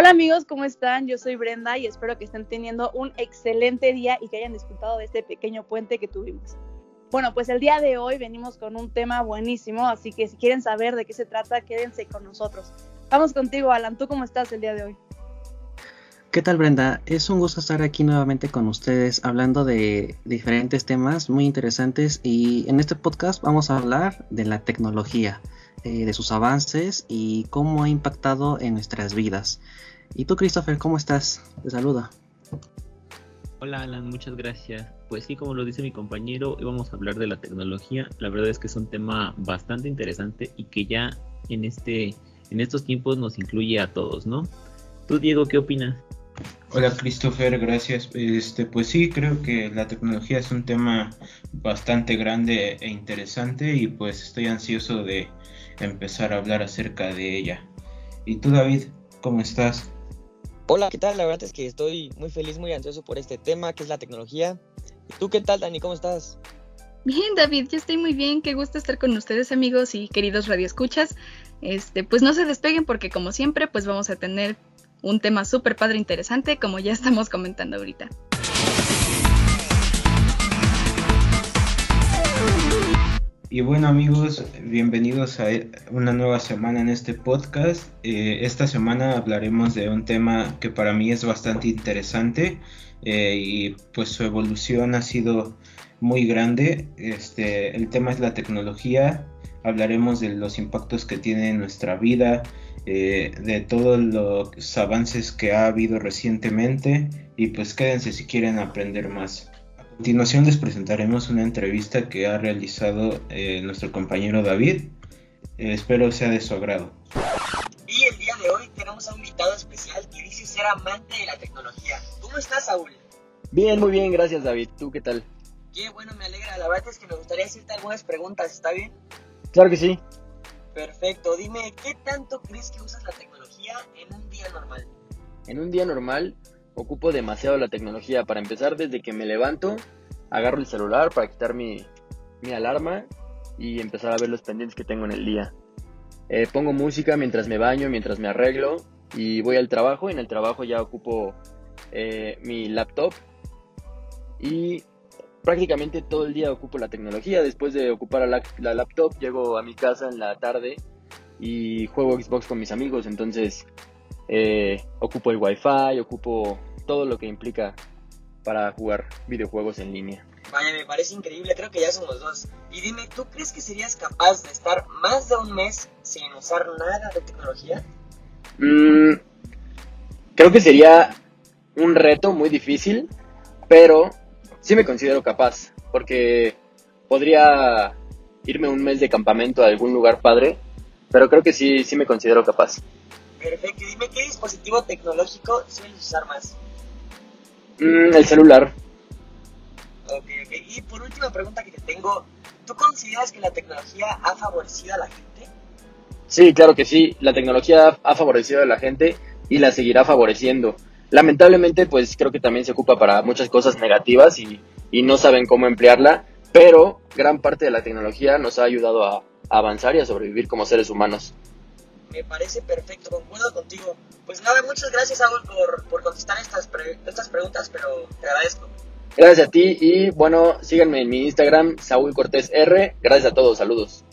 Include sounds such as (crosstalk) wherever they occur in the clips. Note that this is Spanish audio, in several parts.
Hola amigos, ¿cómo están? Yo soy Brenda y espero que estén teniendo un excelente día y que hayan disfrutado de este pequeño puente que tuvimos. Bueno, pues el día de hoy venimos con un tema buenísimo, así que si quieren saber de qué se trata, quédense con nosotros. Vamos contigo, Alan. ¿Tú cómo estás el día de hoy? ¿Qué tal Brenda? Es un gusto estar aquí nuevamente con ustedes hablando de diferentes temas muy interesantes y en este podcast vamos a hablar de la tecnología, eh, de sus avances y cómo ha impactado en nuestras vidas. ¿Y tú Christopher, cómo estás? Te saluda. Hola Alan, muchas gracias. Pues sí, como lo dice mi compañero, vamos a hablar de la tecnología. La verdad es que es un tema bastante interesante y que ya en este en estos tiempos nos incluye a todos, ¿no? Tú Diego, ¿qué opinas? Hola Christopher, gracias. Este, pues sí, creo que la tecnología es un tema bastante grande e interesante y pues estoy ansioso de empezar a hablar acerca de ella. ¿Y tú David, cómo estás? Hola, ¿qué tal? La verdad es que estoy muy feliz, muy ansioso por este tema que es la tecnología. ¿Y tú qué tal, Dani? ¿Cómo estás? Bien, David, yo estoy muy bien. Qué gusto estar con ustedes, amigos y queridos radioescuchas. Este, pues no se despeguen porque como siempre, pues vamos a tener un tema súper padre interesante, como ya (laughs) estamos comentando ahorita. Y bueno amigos, bienvenidos a una nueva semana en este podcast. Eh, esta semana hablaremos de un tema que para mí es bastante interesante eh, y pues su evolución ha sido muy grande. Este, el tema es la tecnología. Hablaremos de los impactos que tiene en nuestra vida, eh, de todos los avances que ha habido recientemente y pues quédense si quieren aprender más. A continuación les presentaremos una entrevista que ha realizado eh, nuestro compañero David. Eh, espero sea de su agrado. Y el día de hoy tenemos a un invitado especial que dice ser amante de la tecnología. ¿Cómo estás, Saúl? Bien, muy bien, gracias David. ¿Tú qué tal? Qué bueno, me alegra. La verdad es que me gustaría hacerte algunas preguntas, ¿está bien? Claro que sí. Perfecto, dime, ¿qué tanto crees que usas la tecnología en un día normal? En un día normal ocupo demasiado la tecnología. Para empezar, desde que me levanto, agarro el celular para quitar mi, alarma y empezar a ver los pendientes que tengo en el día. Eh, pongo música mientras me baño, mientras me arreglo y voy al trabajo. En el trabajo ya ocupo eh, mi laptop y prácticamente todo el día ocupo la tecnología. Después de ocupar la, la, laptop, llego a mi casa en la tarde y juego Xbox con mis amigos. Entonces, eh, ocupo el Wi-Fi, ocupo todo lo que implica para jugar videojuegos en línea. Vaya, me parece increíble, creo que ya somos dos. Y dime, ¿tú crees que serías capaz de estar más de un mes sin usar nada de tecnología? Mm, creo que sería un reto muy difícil, pero sí me considero capaz, porque podría irme un mes de campamento a algún lugar padre, pero creo que sí, sí me considero capaz. Perfecto, dime qué dispositivo tecnológico sueles usar más. Mm, el celular. Ok, ok. Y por última pregunta que te tengo, ¿tú consideras que la tecnología ha favorecido a la gente? Sí, claro que sí. La tecnología ha favorecido a la gente y la seguirá favoreciendo lamentablemente pues creo que también se ocupa para muchas cosas negativas y, no saben cómo emplearla, pero gran parte de la tecnología nos ha ayudado a, avanzar y a sobrevivir como seres humanos. Me parece perfecto, concuerdo contigo. Pues nada, muchas gracias Saúl por, por contestar estas, estas preguntas, pero te agradezco. Gracias a ti y bueno, síganme en mi Instagram, Saúl Cortés R. Gracias a todos, saludos.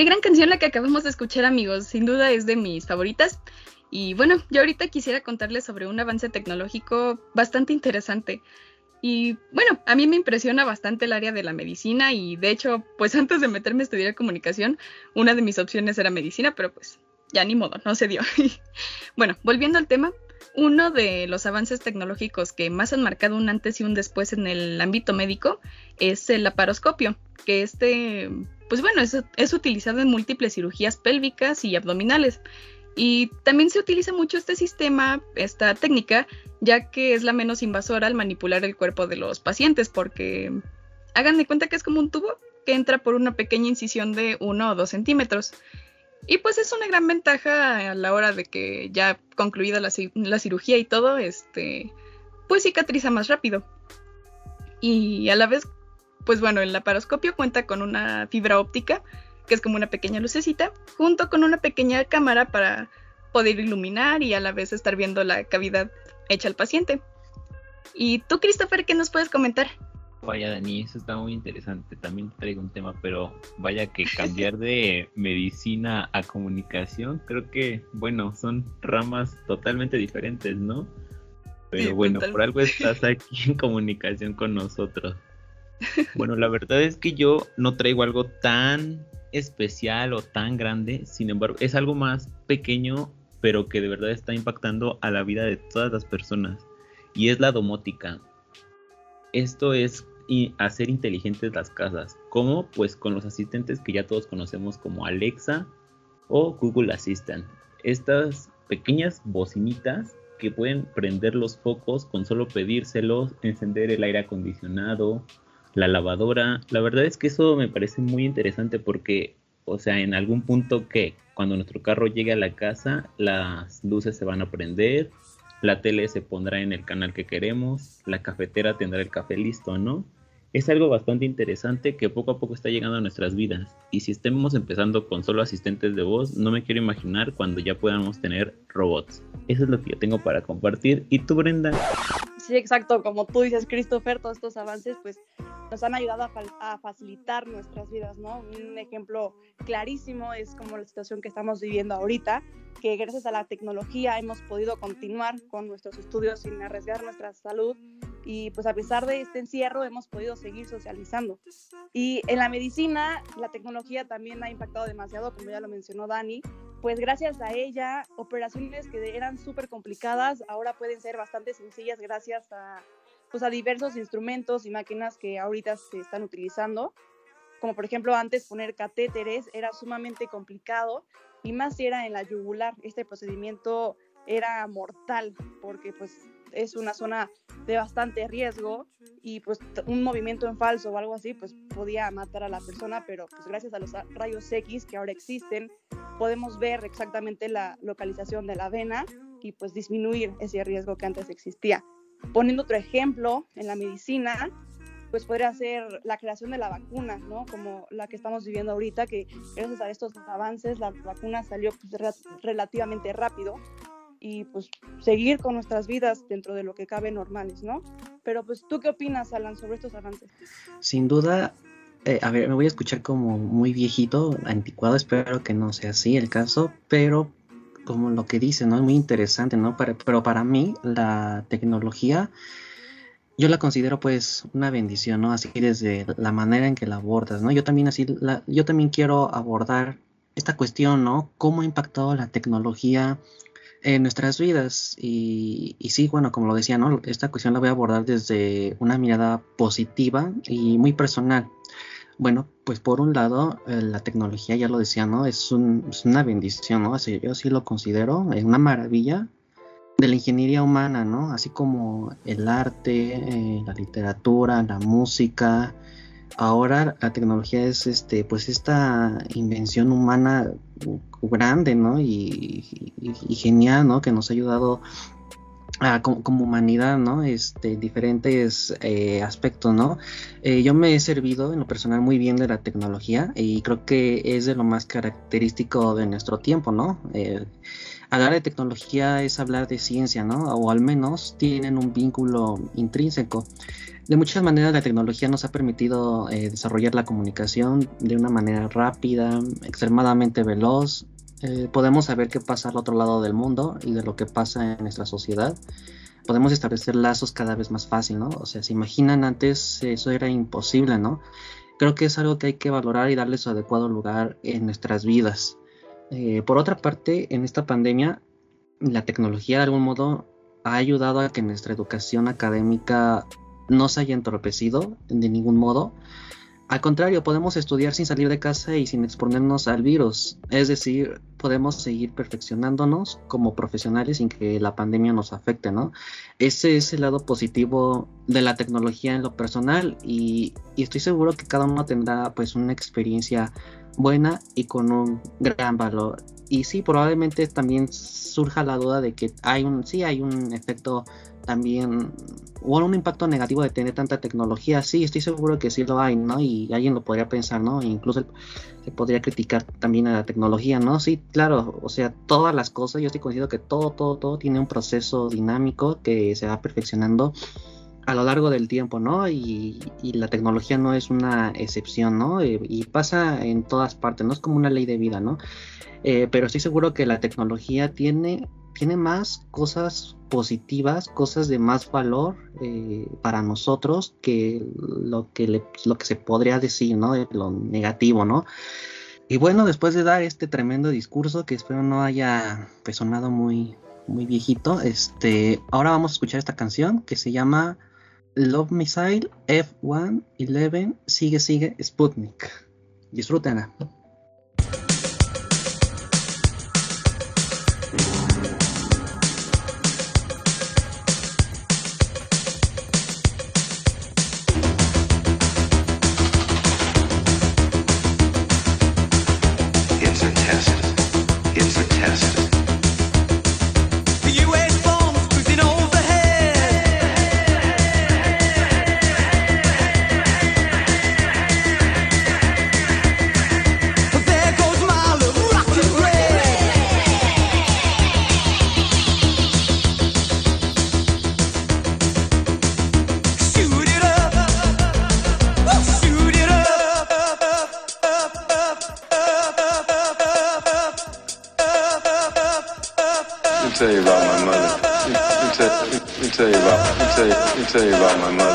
Qué gran canción la que acabamos de escuchar, amigos. Sin duda es de mis favoritas. Y bueno, yo ahorita quisiera contarles sobre un avance tecnológico bastante interesante. Y bueno, a mí me impresiona bastante el área de la medicina y de hecho, pues antes de meterme a estudiar comunicación, una de mis opciones era medicina, pero pues ya ni modo, no se dio. (laughs) bueno, volviendo al tema, uno de los avances tecnológicos que más han marcado un antes y un después en el ámbito médico es el laparoscopio, que este pues bueno, es, utilizado en múltiples cirugías pélvicas y abdominales. Y también se utiliza mucho este sistema, esta técnica, ya que es la menos invasora al manipular el cuerpo de los pacientes, porque hagan de cuenta que es como un tubo que entra por una pequeña incisión de 1 o 2 centímetros. Y pues es una gran ventaja a la hora de que ya concluida la, la cirugía y todo, este, pues cicatriza más rápido. Y a la vez pues bueno, el laparoscopio cuenta con una fibra óptica, que es como una pequeña lucecita, junto con una pequeña cámara para poder iluminar y a la vez estar viendo la cavidad hecha al paciente. ¿Y tú, Christopher, qué nos puedes comentar? Vaya, Dani, eso está muy interesante. También traigo un tema, pero vaya que cambiar de (laughs) medicina a comunicación, creo que, bueno, son ramas totalmente diferentes, ¿no? Pero bueno, por algo estás (laughs) aquí en comunicación con nosotros. (laughs) Bueno, la verdad es que yo no traigo algo tan especial o tan grande, sin embargo, es algo más pequeño, pero que de verdad está impactando a la vida de todas las personas, y es la domótica. Esto es hacer inteligentes las casas. ¿Cómo? Pues con los asistentes que ya todos conocemos como Alexa o Google Assistant. Estas pequeñas bocinitas que pueden prender los focos con solo pedírselos, encender el aire acondicionado la lavadora. La verdad es que eso me parece muy interesante porque, o sea, en algún punto que cuando nuestro carro llegue a la casa, las luces se van a prender, la tele se pondrá en el canal que queremos, la cafetera tendrá el café listo, ¿no? Es algo bastante interesante que poco a poco está llegando a nuestras vidas. Y si estemos empezando con solo asistentes de voz, no me quiero imaginar cuando ya podamos tener robots. Eso es lo que yo tengo para compartir. ¿Y tú, Brenda? Sí, exacto. Como tú dices, Christopher, todos estos avances, pues nos han ayudado a, facilitar nuestras vidas, ¿no? Un ejemplo clarísimo es como la situación que estamos viviendo ahorita, que gracias a la tecnología hemos podido continuar con nuestros estudios sin arriesgar nuestra salud y pues a pesar de este encierro hemos podido seguir socializando. Y en la medicina la tecnología también ha impactado demasiado, como ya lo mencionó Dani, pues gracias a ella operaciones que eran súper complicadas ahora pueden ser bastante sencillas gracias a pues, a diversos instrumentos y máquinas que ahorita se están utilizando. Como por ejemplo antes poner catéteres era sumamente complicado y más si era en la yugular. Este procedimiento era mortal porque pues es una zona de bastante riesgo y pues un movimiento en falso o algo así pues podía matar a la persona, pero pues gracias a los rayos X que ahora existen podemos ver exactamente la localización de la vena y pues disminuir ese riesgo que antes existía. Poniendo otro ejemplo, en la medicina, pues podría ser la creación de la vacuna, ¿no? Como la que estamos viviendo ahorita, que gracias a estos avances la vacuna salió pues, relativamente rápido y pues seguir con nuestras vidas dentro de lo que cabe normales, ¿no? Pero pues tú qué opinas, Alan, sobre estos avances? Sin duda, eh, a ver, me voy a escuchar como muy viejito, anticuado, espero que no sea así el caso, pero como lo que dice, ¿no? Es muy interesante, ¿no? pero para mí la tecnología yo la considero pues una bendición, ¿no? Así desde la manera en que la abordas, ¿no? Yo también así, yo también quiero abordar esta cuestión, ¿no? ¿Cómo ha impactado la tecnología en nuestras vidas? Y, y sí, bueno, como lo decía, ¿no? Esta cuestión la voy a abordar desde una mirada positiva y muy personal. Bueno, pues por un lado, eh, la tecnología, ya lo decía, ¿no? Es, una bendición, ¿no? Así, yo sí lo considero, es una maravilla de la ingeniería humana, ¿no? Así como el arte, eh, la literatura, la música. Ahora la tecnología es este, pues esta invención humana grande, ¿no? Y, genial, ¿no? Que nos ha ayudado como, humanidad, ¿no? Este, diferentes eh, aspectos, ¿no? Eh, yo me he servido en lo personal muy bien de la tecnología y creo que es de lo más característico de nuestro tiempo, ¿no? Eh, hablar de tecnología es hablar de ciencia, ¿no? O al menos tienen un vínculo intrínseco. De muchas maneras la tecnología nos ha permitido desarrollar la comunicación de una manera rápida, extremadamente veloz, eh, podemos saber qué pasa al otro lado del mundo y de lo que pasa en nuestra sociedad. Podemos establecer lazos cada vez más fácil, ¿no? O sea, se imaginan antes eso era imposible, ¿no? Creo que es algo que hay que valorar y darle su adecuado lugar en nuestras vidas. Eh, por otra parte, en esta pandemia, la tecnología de algún modo ha ayudado a que nuestra educación académica no se haya entorpecido de ningún modo al contrario, podemos estudiar sin salir de casa y sin exponernos al virus. Es decir, podemos seguir perfeccionándonos como profesionales sin que la pandemia nos afecte, ¿no? Ese es el lado positivo de la tecnología en lo personal y, estoy seguro que cada uno tendrá pues una experiencia buena y con un gran valor. Y sí, probablemente también surja la duda de que hay un, sí hay un efecto también o un impacto negativo de tener tanta tecnología, sí, estoy seguro que sí lo hay, ¿no? Y alguien lo podría pensar, ¿no? E incluso se podría criticar también a la tecnología, ¿no? Sí, claro, o sea, todas las cosas, yo estoy convencido que todo, todo, todo tiene un proceso dinámico que se va perfeccionando a lo largo del tiempo, ¿no? Y, la tecnología no es una excepción, ¿no? Eh, y pasa en todas partes, no es como una ley de vida, ¿no? Eh, pero estoy seguro que la tecnología tiene tiene más cosas positivas, cosas de más valor eh, para nosotros que lo que, lo que se podría decir, ¿no? De lo negativo, ¿no? Y bueno, después de dar este tremendo discurso que espero no haya sonado muy, muy viejito, este, ahora vamos a escuchar esta canción que se llama Love Missile F111 Sigue Sigue Sputnik. Disfrútenla. Tell you about my mother.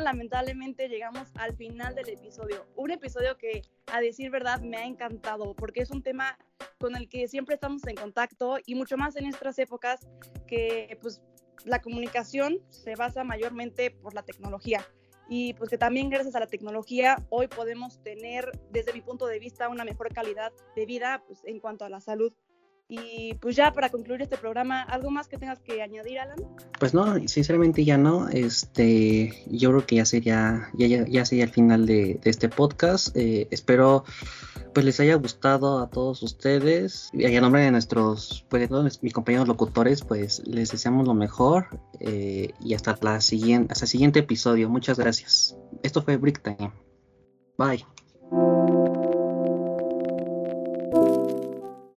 Lamentablemente llegamos al final del episodio. Un episodio que, a decir verdad, me ha encantado porque es un tema con el que siempre estamos en contacto y mucho más en estas épocas que pues la comunicación se basa mayormente por la tecnología y pues que también gracias a la tecnología hoy podemos tener desde mi punto de vista una mejor calidad de vida pues, en cuanto a la salud. Y pues ya para concluir este programa, ¿algo más que tengas que añadir, Alan? Pues no, sinceramente ya no. Este, yo creo que ya sería, ya, ya, sería el final de, este podcast. Eh, espero pues les haya gustado a todos ustedes. Y a nombre de nuestros, pues mis compañeros locutores, pues les deseamos lo mejor. Eh, y hasta la siguiente, hasta el siguiente episodio. Muchas gracias. Esto fue Brick Time. Bye.